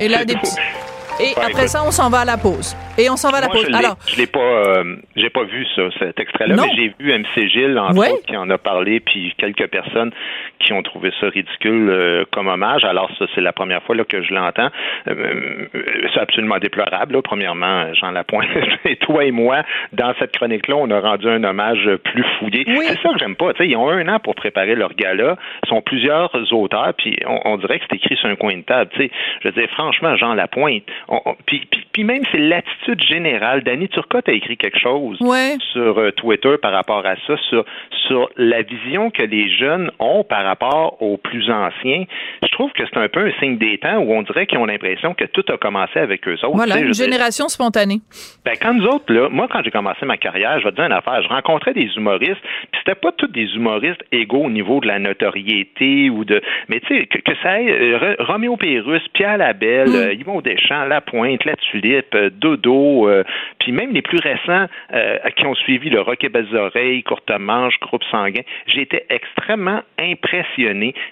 Et là, des petits. Et Ouais, après écoute. ça, on s'en va à la pause. Et on s'en va à la Moi, pause. je Alors, je l'ai pas, euh, j'ai pas vu ça, cet extrait-là, mais j'ai vu MC Gilles, entre Ouais. autres, qui en a parlé, puis quelques personnes qui ont trouvé ça ridicule euh, comme hommage. Alors ça, c'est la première fois là, que je l'entends. Euh, c'est absolument déplorable. là. Premièrement, Jean Lapointe, [LAUGHS] et toi et moi, dans cette chronique-là, on a rendu un hommage plus fouillé. C'est ça que j'aime pas. Ils ont un an pour préparer leur gala. Ils sont plusieurs auteurs, puis on, on dirait que c'est écrit sur un coin de table. Je veux dire, franchement, Jean Lapointe, on- on- puis, puis, puis même c'est l'attitude générale. Danny Turcotte a écrit quelque chose Ouais. sur euh, Twitter par rapport à ça, sur, sur la vision que les jeunes ont par rapport aux plus anciens. Je trouve que c'est un peu un signe des temps où on dirait qu'ils ont l'impression que tout a commencé avec eux autres. voilà, une génération spontanée. ben, quand nous autres, là, moi, quand j'ai commencé ma carrière, je vais te dire une affaire, je rencontrais des humoristes, puis c'était pas tous des humoristes égaux au niveau de la notoriété ou de. Mais tu sais, que, que ça ait euh, Roméo Pérus, Pierre Labelle, euh, Yvon Deschamps, La Pointe, La Tulipe, euh, Dodo, euh, puis même les plus récents qui ont suivi le Rock et Belles Oreilles, Courte Manche, Groupe Sanguin, j'étais extrêmement impressionné.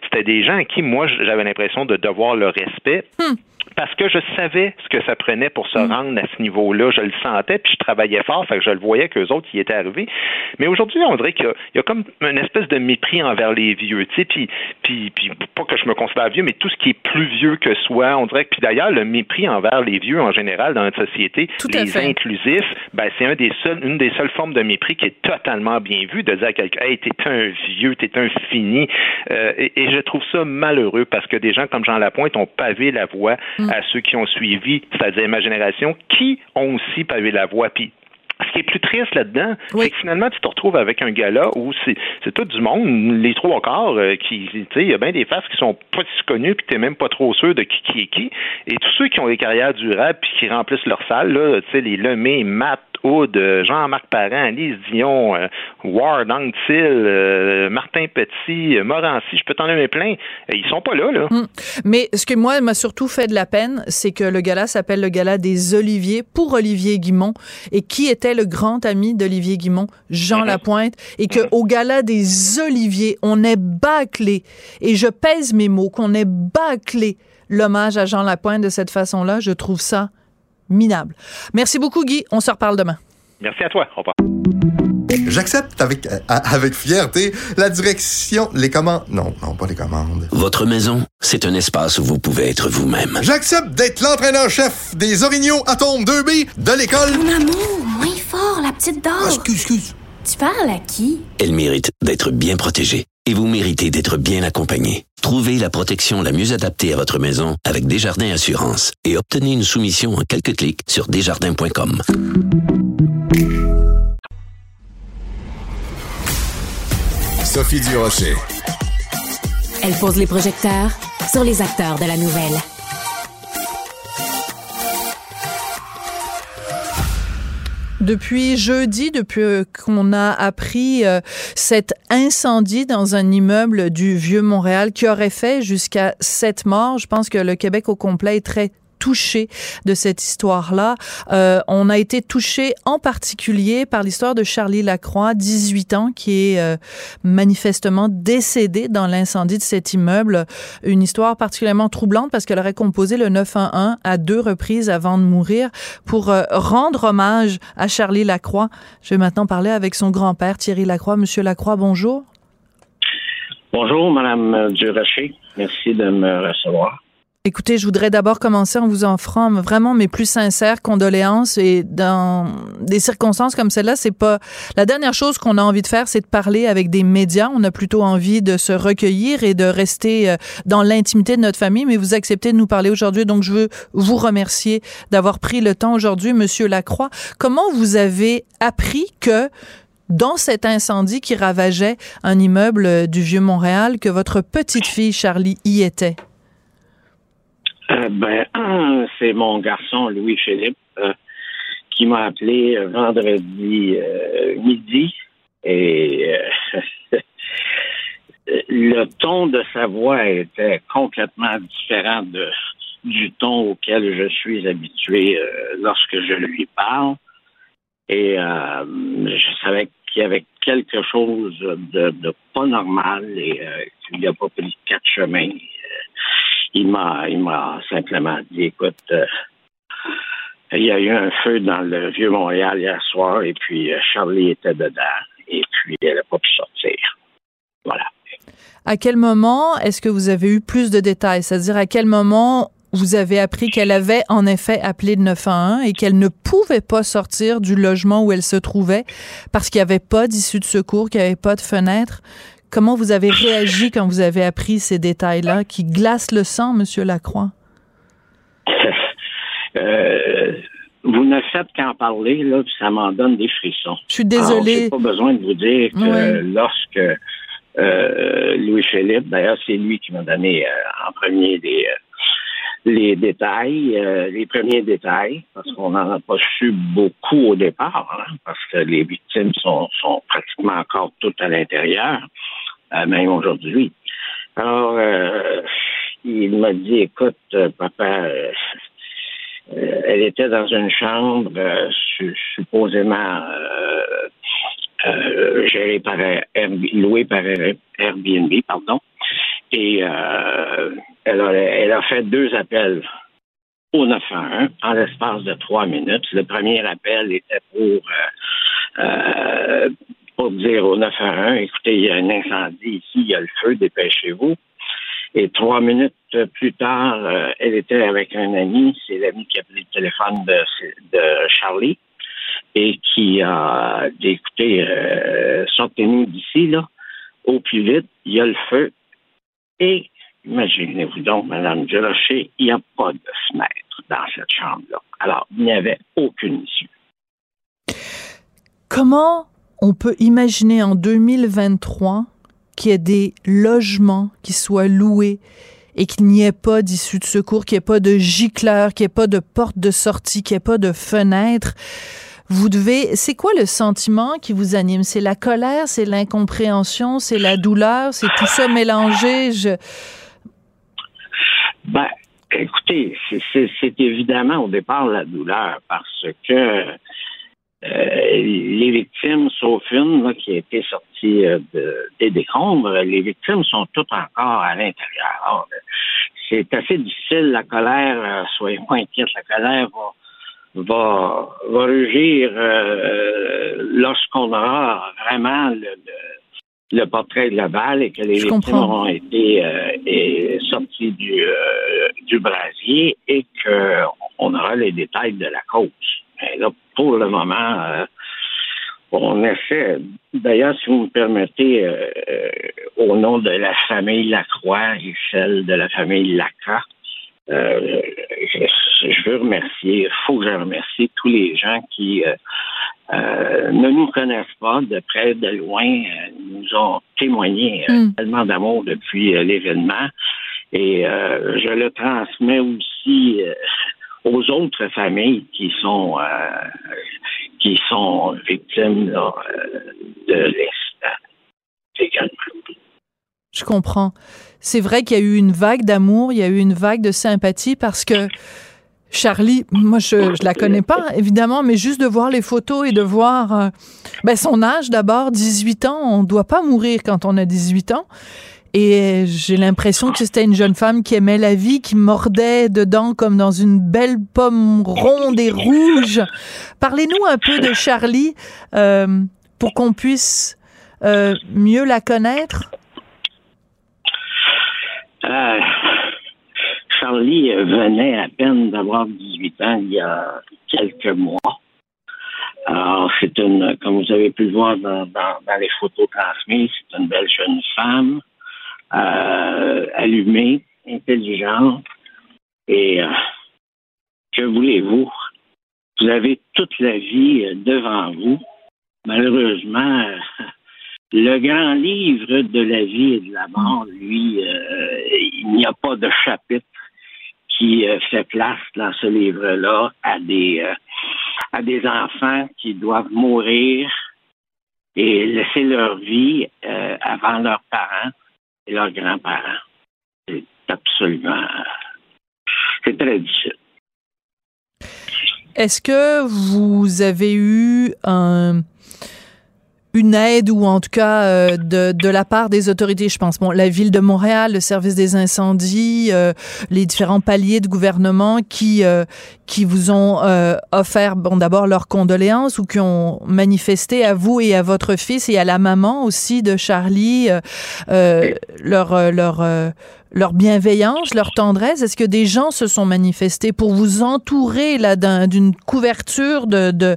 C'était des gens à qui, moi, j'avais l'impression de devoir le respect parce que je savais ce que ça prenait pour se rendre à ce niveau-là. Je le sentais, puis je travaillais fort, fait que je le voyais qu'eux autres y étaient arrivés. Mais aujourd'hui, on dirait qu'il y, a- il y a comme une espèce de mépris envers les vieux, tu sais, puis, puis, puis pas que je me considère vieux, mais tout ce qui est plus vieux que soi, on dirait que, puis d'ailleurs, le mépris envers les vieux en général dans notre société, les fait. inclusifs, ben, c'est un des seuls, une des seules formes de mépris qui est totalement bien vue, de dire à quelqu'un, hey, t'es un vieux, t'es un fini. Euh, et, et je trouve ça malheureux parce que des gens comme Jean Lapointe ont pavé la voie à ceux qui ont suivi, c'est-à-dire ma génération, qui ont aussi pavé la voie. Puis ce qui est plus triste, là-dedans. C'est que finalement, tu te retrouves avec un gars-là où c'est, tout du monde, les trois quarts, euh, qui, tu sais, il y a bien des faces qui sont pas si connues, puis t'es même pas trop sûr de qui, qui est qui. Et tous ceux qui ont des carrières durables, puis qui remplissent leur salle, là, tu sais, les Lemay, Matt, de Jean-Marc Parent, Lise Dion, euh, Ward, Anctil, euh, Martin Petit, euh, Morancy, je peux t'en nommer plein. Ils sont pas là, là. Hum. Mais ce que moi m'a surtout fait de la peine, c'est que le gala s'appelle le gala des Oliviers pour Olivier Guimont. Et qui était le grand ami d'Olivier Guimont? Jean mhm. Lapointe? Et que mhm. au gala des Oliviers, on est bâclé. Et je pèse mes mots, qu'on est bâclé l'hommage à Jean Lapointe de cette façon-là. Je trouve ça minable. Merci beaucoup, Guy. On se reparle demain. Merci à toi. Au revoir. J'accepte avec, euh, avec fierté la direction, les commandes. Non, non, pas les commandes. Votre maison, c'est un espace où vous pouvez être vous-même. J'accepte d'être l'entraîneur-chef des Orignaux Atomes 2B de l'école. Mon amour, moins fort, la petite dame. Ah, excuse, excuse. Tu parles à qui? Elle mérite d'être bien protégée et vous méritez d'être bien accompagné. Trouvez la protection la mieux adaptée à votre maison avec Desjardins Assurance et obtenez une soumission en quelques clics sur desjardins.com. Sophie Durocher. Elle pose les projecteurs sur les acteurs de la nouvelle. Depuis jeudi, depuis euh, qu'on a appris euh, cet incendie dans un immeuble du Vieux Montréal qui aurait fait jusqu'à sept morts, je pense que le Québec au complet est très touché de cette histoire-là. Euh, on a été touché en particulier par l'histoire de Charlie Lacroix, 18 ans, qui est euh, manifestement décédé dans l'incendie de cet immeuble. Une histoire particulièrement troublante parce qu'elle aurait composé le 911 à deux reprises avant de mourir pour euh, rendre hommage à Charlie Lacroix. Je vais maintenant parler avec son grand-père, Thierry Lacroix. Monsieur Lacroix, bonjour. Bonjour, Madame Durocher. Merci de me recevoir. Écoutez, je voudrais d'abord commencer en vous offrant vraiment mes plus sincères condoléances et dans des circonstances comme celle-là, c'est pas la dernière chose qu'on a envie de faire, c'est de parler avec des médias. On a plutôt envie de se recueillir et de rester euh, dans l'intimité de notre famille, mais vous acceptez de nous parler aujourd'hui, donc je veux vous remercier d'avoir pris le temps aujourd'hui, Monsieur Lacroix. Comment vous avez appris que dans cet incendie qui ravageait un immeuble du Vieux Montréal, que votre petite fille Charlie y était? Euh, ben, [CLEARS THROAT] c'est mon garçon Louis-Philippe euh, qui m'a appelé euh, vendredi midi et [LAUGHS] le ton de sa voix était complètement différent du ton auquel je suis habitué lorsque je lui parle. Et je savais qu'il y avait quelque chose de, de pas normal et qu'il n'y a pas pris quatre chemins il m'a, il m'a simplement dit, écoute, euh, il y a eu un feu dans le vieux Montréal hier soir et puis euh, Charlie était dedans et puis elle n'a pas pu sortir. Voilà. À quel moment est-ce que vous avez eu plus de détails? C'est-à-dire à quel moment vous avez appris qu'elle avait en effet appelé le 911 et qu'elle ne pouvait pas sortir du logement où elle se trouvait parce qu'il n'y avait pas d'issue de secours, qu'il n'y avait pas de fenêtre? Comment vous avez réagi quand vous avez appris ces détails-là qui glacent le sang, Monsieur Lacroix? [LAUGHS] Euh, vous ne faites qu'en parler, là, ça m'en donne des frissons. Je suis désolée. n'ai pas besoin de vous dire que lorsque euh, Louis-Philippe, d'ailleurs, c'est lui qui m'a donné euh, en premier des, les détails, les premiers détails, parce qu'on n'en a pas su beaucoup au départ, hein, parce que les victimes sont, sont pratiquement encore toutes à l'intérieur. Euh, même aujourd'hui. Alors, euh, il m'a dit, écoute, euh, papa, elle était dans une chambre supposément gérée par louée par Airbnb, pardon. Et elle, a, elle a fait deux appels au 911 en l'espace de trois minutes. Le premier appel était pour pour dire au 911, écoutez, il y a un incendie ici, il y a le feu, dépêchez-vous. Et trois minutes plus tard, euh, elle était avec un ami, c'est l'ami qui a pris le téléphone de, de Charlie et qui a dit, écoutez, euh, sortez-nous d'ici, là, au plus vite, il y a le feu. Et imaginez-vous donc, Madame Durocher, il n'y a pas de fenêtre dans cette chambre-là. Alors, il n'y avait aucune issue. comment on peut imaginer en 2023 qu'il y ait des logements qui soient loués et qu'il n'y ait pas d'issue de secours, qu'il n'y ait pas de gicleur, qu'il n'y ait pas de porte de sortie, qu'il n'y ait pas de fenêtre. Vous devez. C'est quoi le sentiment qui vous anime? C'est la colère, c'est l'incompréhension, c'est la douleur, c'est tout ça mélangé? Je... Ben, écoutez, c'est évidemment au départ la douleur parce que les victimes, sauf une qui a été sortie euh, des décombres, les victimes sont toutes encore à l'intérieur. C'est assez difficile, la colère, euh, soyez pas inquiète, la colère va, va, va rugir lorsqu'on aura vraiment le, le, portrait global et que les victimes auront été sorties du, du brasier et qu'on aura les détails de la cause. Mais là, pour le moment, euh, on essaie, d'ailleurs, si vous me permettez, euh, euh, au nom de la famille Lacroix et celle de la famille Lacroix, je, veux remercier, il faut que je remercie tous les gens qui ne nous connaissent pas de près, de loin, nous ont témoigné mm. tellement d'amour depuis l'événement. Et je le transmets aussi aux autres familles qui sont euh, qui sont victimes euh, de. Je comprends. C'est vrai qu'il y a eu une vague d'amour, il y a eu une vague de sympathie parce que Charlie, moi je ne la connais pas évidemment, mais juste de voir les photos et de voir euh, ben, son âge d'abord, 18 ans, on ne doit pas mourir quand on a 18 ans. Et j'ai l'impression que c'était une jeune femme qui aimait la vie, qui mordait dedans comme dans une belle pomme ronde et rouge. Parlez-nous un peu de Charlie euh, pour qu'on puisse euh, mieux la connaître. Euh, Charlie venait à peine d'avoir 18 ans il y a quelques mois. Alors, c'est une, comme vous avez pu le voir dans, dans les photos transmises, c'est une belle jeune femme euh, allumée, intelligente. Et euh, que voulez-vous? Vous avez toute la vie euh, devant vous. Malheureusement, [LAUGHS] le grand livre de la vie et de la mort, lui, il n'y a pas de chapitre qui fait place dans ce livre-là à des à des enfants qui doivent mourir et laisser leur vie avant leurs parents et leurs grands-parents. C'est absolument. C'est très difficile. Est-ce que vous avez eu un une aide ou en tout cas euh, de, la part des autorités, je pense, bon, la ville de Montréal, le service des incendies, euh, les différents paliers de gouvernement qui euh, qui vous ont offert, bon, d'abord leurs condoléances ou qui ont manifesté à vous et à votre fils et à la maman aussi de Charlie leur leur leur bienveillance, leur tendresse? Est-ce que des gens se sont manifestés pour vous entourer là d'une couverture de, de,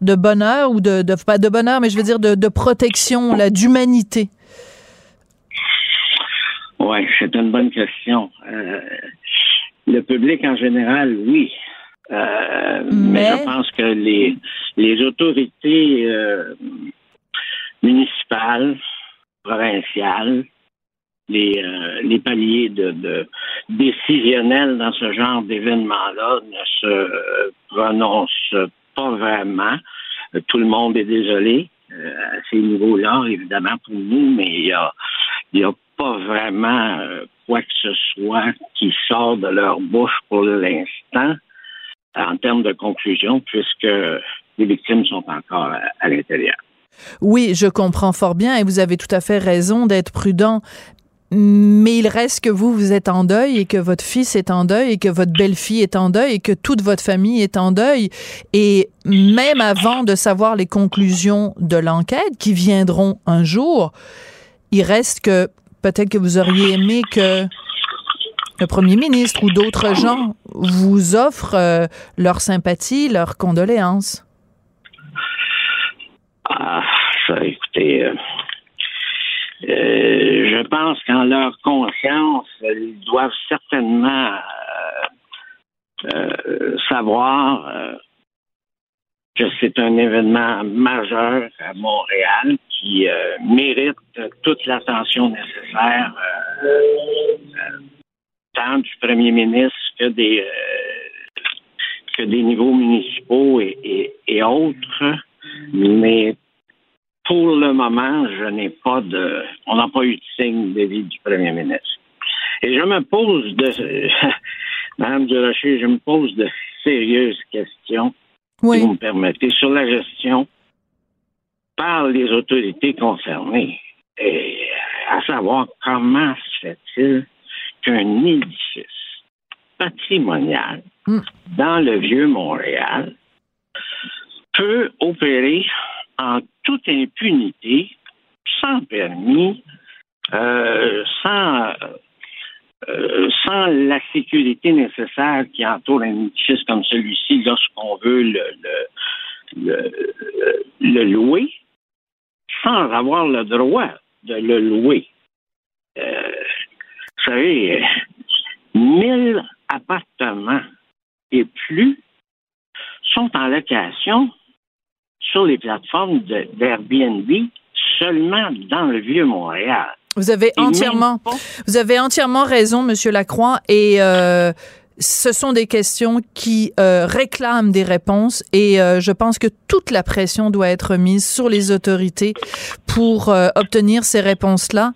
de, bonheur ou de, de, pas de bonheur, mais je veux dire de, de protection, là, d'humanité? Oui, c'est une bonne question. Euh, le public en général, oui. Euh, mais... je pense que les, les autorités euh, municipales, provinciales, les, euh, les paliers décisionnels dans ce genre d'événement-là ne se prononcent pas vraiment. Tout le monde est désolé euh, à ces niveaux-là, évidemment, pour nous, mais il n'y a pas vraiment euh, quoi que ce soit qui sort de leur bouche pour l'instant en termes de conclusion, puisque les victimes sont encore à l'intérieur. Oui, je comprends fort bien et vous avez tout à fait raison d'être prudent mais il reste que vous, vous êtes en deuil et que votre fils est en deuil et que votre belle-fille est en deuil et que toute votre famille est en deuil. Et même avant de savoir les conclusions de l'enquête qui viendront un jour, il reste que peut-être que vous auriez aimé que le premier ministre ou d'autres gens vous offrent euh, leur sympathie, leur condoléances. Ah, ça, écoutez, euh, je pense qu'en leur conscience, ils doivent certainement euh, euh, savoir que c'est un événement majeur à Montréal qui euh, mérite toute l'attention nécessaire, euh, euh, tant du premier ministre que des que des niveaux municipaux et, et, autres. Mais pour le moment, je n'ai pas de, on n'a pas eu de signe de vie du premier ministre. Et je me pose de, [LAUGHS] Madame Durocher, je me pose de sérieuses questions oui. si vous me permettez, sur la gestion par les autorités concernées. Et à savoir comment se fait-il qu'un édifice patrimonial mm. dans le vieux Montréal peut opérer en toute impunité, sans permis, euh, sans euh, sans la sécurité nécessaire qui entoure un édifice comme celui-ci lorsqu'on veut le, le, le, louer, sans avoir le droit de le louer. Euh, vous savez, 1000 appartements et plus sont en location sur les plateformes d'Airbnb seulement dans le vieux Montréal. Vous avez entièrement, vous avez entièrement raison, Monsieur Lacroix, et euh, ce sont des questions qui euh, réclament des réponses et euh, je pense que toute la pression doit être mise sur les autorités pour euh, obtenir ces réponses-là.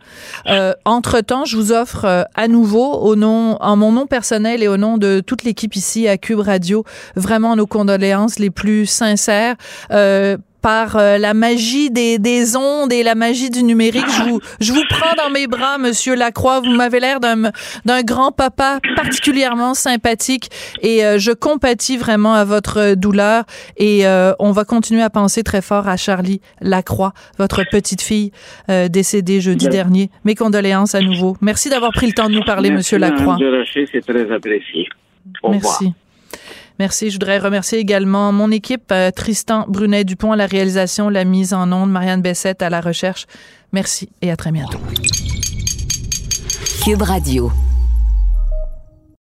Euh, entre-temps, je vous offre à nouveau, au nom, en mon nom personnel et au nom de toute l'équipe ici à Cube Radio, vraiment nos condoléances les plus sincères par euh, la magie des, des, ondes et la magie du numérique. Je vous, je vous prends dans mes bras, Monsieur Lacroix. Vous m'avez l'air d'un, d'un grand papa particulièrement sympathique et euh, je compatis vraiment à votre douleur. Et euh, on va continuer à penser très fort à Charlie Lacroix, votre petite fille décédée jeudi dernier. Mes condoléances à nouveau. Merci d'avoir pris le temps de nous parler, Monsieur Lacroix. c'est très apprécié. Au Merci. Merci. Je voudrais remercier également mon équipe, euh, Tristan Brunet-Dupont à la réalisation, la mise en onde, Marianne Bessette à la recherche. Merci et à très bientôt.